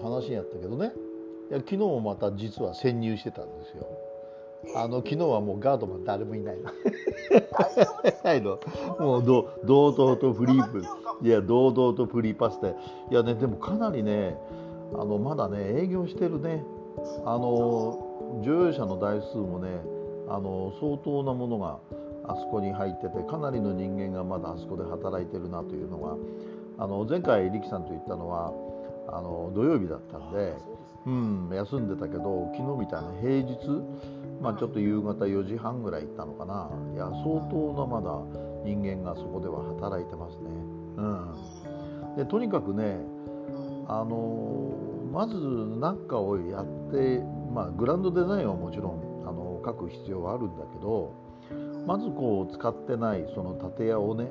話やったけどね。いや昨日もまた実は潜入してたんですよ。あの昨日はもうガードマン誰もいないの。ないの。もうど堂々とフリープ。いや堂々とフリーパスで。いやねでもかなりねあのまだね営業してるね。あの乗用車の台数もねあの相当なものがあそこに入っててかなりの人間がまだあそこで働いてるなというのがあの前回力さんと言ったのはあの土曜日だったんで、うん、休んでたけど昨日みたいな平日、まあ、ちょっと夕方4時半ぐらい行ったのかな。いや相当なまだ人間がそこでは働いてますね。うん、でとにかくねあのまず何かをやって、まあ、グランドデザインはもちろんあの書く必要はあるんだけどまずこう使ってないその建屋をね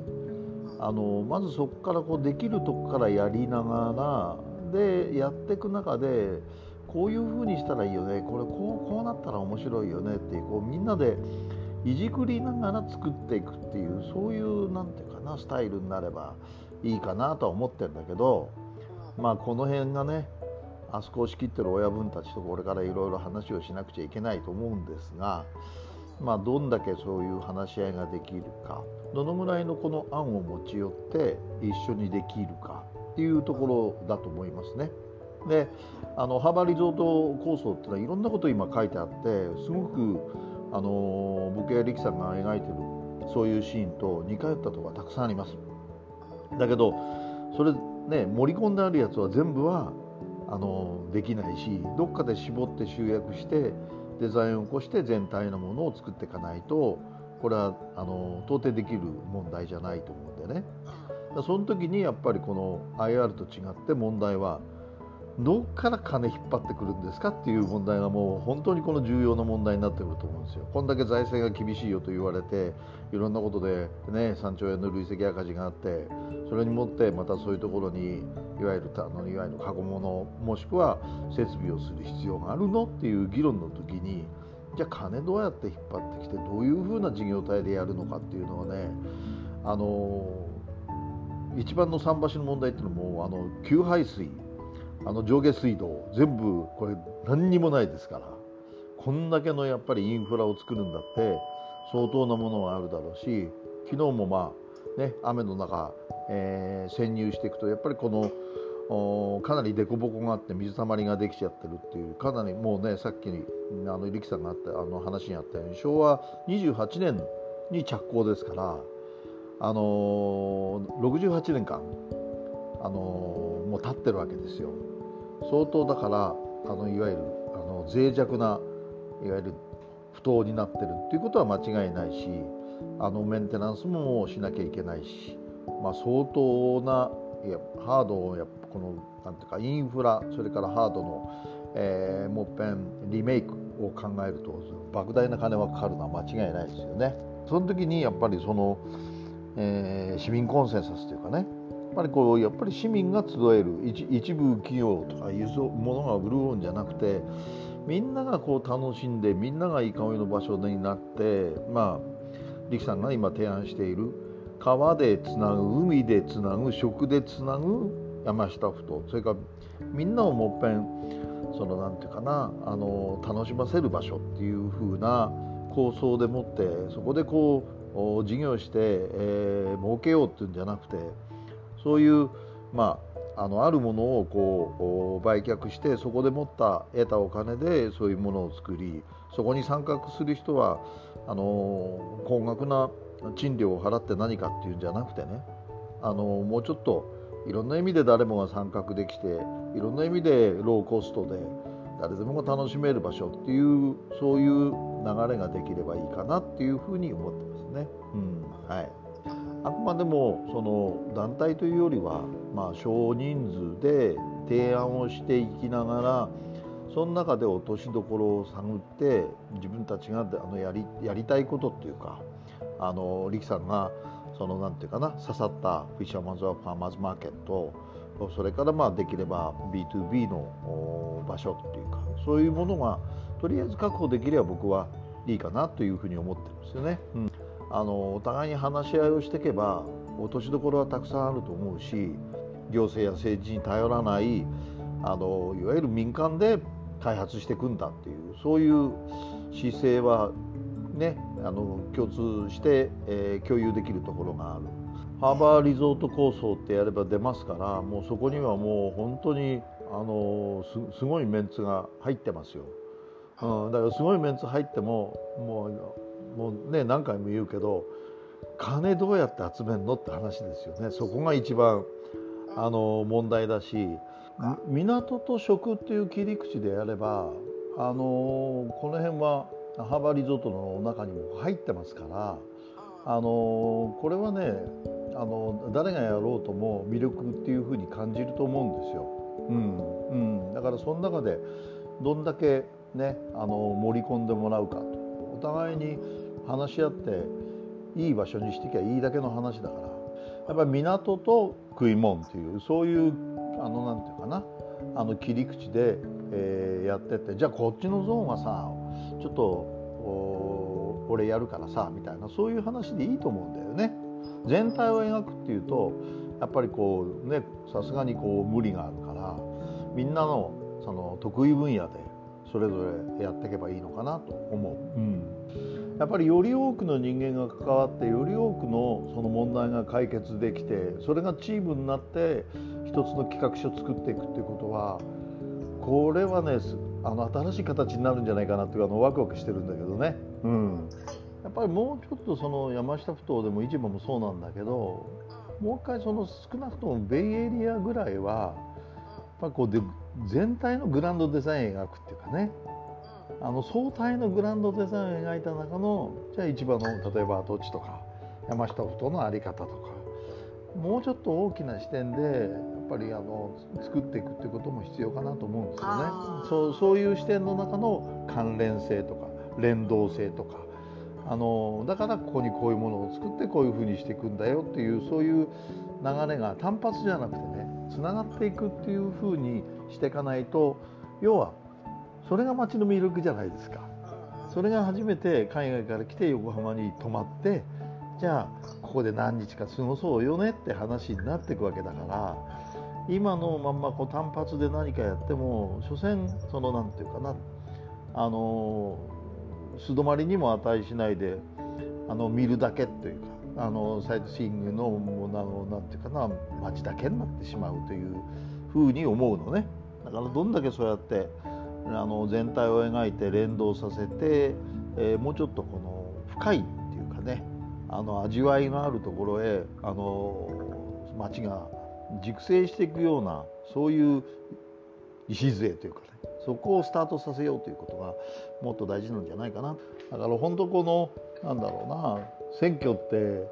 あのまずそこからこうできるとこからやりながらでやっていく中でこういうふうにしたらいいよねこれこうこうなったら面白いよねってうこうみんなでいじくりながら作っていくっていうそういうなんていうかなスタイルになればいいかなとは思ってるんだけどまあこの辺がねあそこを仕切ってる親分たちとこれからいろいろ話をしなくちゃいけないと思うんですが。まあ、どんだけそういう話し合いができるかどのぐらいのこの案を持ち寄って一緒にできるかっていうところだと思いますね。であのハーバーリゾート構想っていうのはいろんなこと今書いてあってすごくあの僕や力さんが描いてるそういうシーンと似通ったところがたくさんあります。だけどそれね盛り込んであるやつは全部はあのできないしどっかで絞って集約してデザインを起こして全体のものを作っていかないとこれはあの到底できる問題じゃないと思うんでね。その時にやっぱりこの IR と違って問題はどっから金引っ張ってくるんですかっていう問題がもう本当にこの重要な問題になってくると思うんですよ。こんだけ財政が厳しいよと言われていろんなことで、ね、3兆円の累積赤字があってそれにもってまたそういうところにいわゆるあのいわゆる過去物もしくは設備をする必要があるのっていう議論の時にじゃあ金どうやって引っ張ってきてどういうふうな事業体でやるのかっていうのはねあの一番の桟橋の問題っていうのもあの給排水あの上下水道全部これ何にもないですからこんだけのやっぱりインフラを作るんだって相当なものがあるだろうし昨日もまあね雨の中、えー、潜入していくとやっぱりこのかなり凸凹があって水たまりができちゃってるっていうかなりもうねさっきにあの力さんがあったあの話にあったように昭和28年に着工ですからあのー、68年間、あの、もう経ってるわけですよ。相当だからあのいわゆるあの脆弱ないわゆる不当になってるっていうことは間違いないしあのメンテナンスもしなきゃいけないし、まあ、相当ないやハードをやこのなんていうかインフラそれからハードの、えー、もっぺんリメイクを考えると莫大な金はかかるのは間違いないですよね。その時にやっぱりその、えー、市民コンセンサスというかねぱりこうやっぱり市民が集える一部企業とかいうものが潤うんじゃなくてみんながこう楽しんでみんながいい香りの場所になってまあ力さんが今提案している川でつなぐ海でつなぐ食でつなぐ山下ふ頭それからみんなをもっぺんそのなんていうかなあの楽しませる場所っていう風な構想でもってそこでこう事業して、えー、儲けようっていうんじゃなくてそういうまああのあるものをこう売却してそこで持った得たお金でそういうものを作りそこに参画する人はあの高額な賃料を払って何かっていうんじゃなくてねあのもうちょっといろんな意味で誰もが参画できていろんな意味でローコストで誰でもが楽しめる場所っていうそういう流れができればいいかなっていうふうに思ってますね。うんはいあくまでもその団体というよりは、まあ、少人数で提案をしていきながらその中で落としどころを探って自分たちがあのやりやりたいことっていうかあの力さんがそのなんていうかな刺さったフィッシャーマンズ・ファーマーズ・マーケットそれからまあできれば B2B の場所っていうかそういうものがとりあえず確保できれば僕はいいかなというふうに思ってるんですよね。うんあのお互いに話し合いをしていけば落としどころはたくさんあると思うし行政や政治に頼らないあのいわゆる民間で開発していくんだっていうそういう姿勢はねあの共通して、えー、共有できるところがある。ハーバーリゾート構想ってやれば出ますからもうそこにはもう本当にあのすごいメンツが入ってますよ、うん、だからすごいメンツ入ってももうもうね何回も言うけど金どうやって集めるのって話ですよねそこが一番あの問題だし港と食っていう切り口でやればあのこの辺はハーバーリゾートの中にも入ってますからあのこれはねあの誰がやろうとも魅力っていうふうに感じると思うんですよ。うんうん、だからその中でどんだけねあの盛り込んでもらうか互いに話し合っていい場所にしてきゃいいだけの話だからやっぱり港と食い物っていうそういうあのなんていうかなあの切り口で、えー、やってってじゃあこっちのゾーンはさちょっと俺やるからさみたいなそういう話でいいと思うんだよね。全体を描くっていうとやっぱりこうねさすがにこう無理があるからみんなのその得意分野でそれぞれやっていけばいいのかなと思う。うんやっぱりより多くの人間が関わってより多くのその問題が解決できてそれがチームになって一つの企画書を作っていくっていうことはこれはねあの新しい形になるんじゃないかなっていうあのワクワクしてるんだけどね。うんやっぱりもうちょっとその山下ふ頭でも市場もそうなんだけどもう一回その少なくともベイエリアぐらいはぱこうで全体のグランドデザインを描くっていうかね。あの相対のグランドデザインを描いた中のじゃあ市場の例えば跡地とか山下ふ頭の在り方とかもうちょっと大きな視点でやっぱりあの作っていくってことも必要かなと思うんですよね。そうそういう視点の中の関連性とか連動性とか。あのだからここにこういうものを作ってこういうふうにしていくんだよっていうそういう流れが単発じゃなくてねつながっていくっていうふうにしていかないと要はそれが街の魅力じゃないですか。それが初めて海外から来て横浜に泊まってじゃあここで何日か過ごそうよねって話になっていくわけだから今のまんまこう単発で何かやっても所詮その何て言うかなあの素泊まりにも値しないであの見るだけというかあのサイトシングのもうなんていうかな街だけになってしまうというふうに思うのね。だからどんだけそうやってあの全体を描いて連動させて、えー、もうちょっとこの深いっていうかねあの味わいがあるところへあの街が熟成していくようなそういう礎というかねそこをスタートさせようということがもっと大事なんじゃないかな。だから本当このなんだろうな選挙って、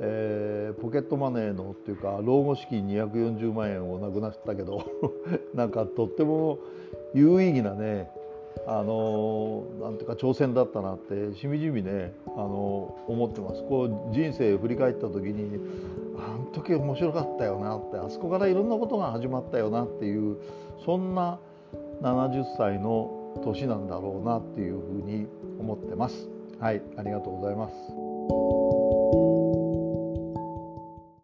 えー、ポケットマネーのっていうか老後資金240万円をなくなったけど なんかとっても有意義なねあのなんていうか挑戦だったなってしみじみねあの思ってますこう人生振り返った時にあの時面白かったよなってあそこからいろんなことが始まったよなっていうそんな70歳の年なんだろうなっていうふうに思ってます。はい、ありがとうございます。thank you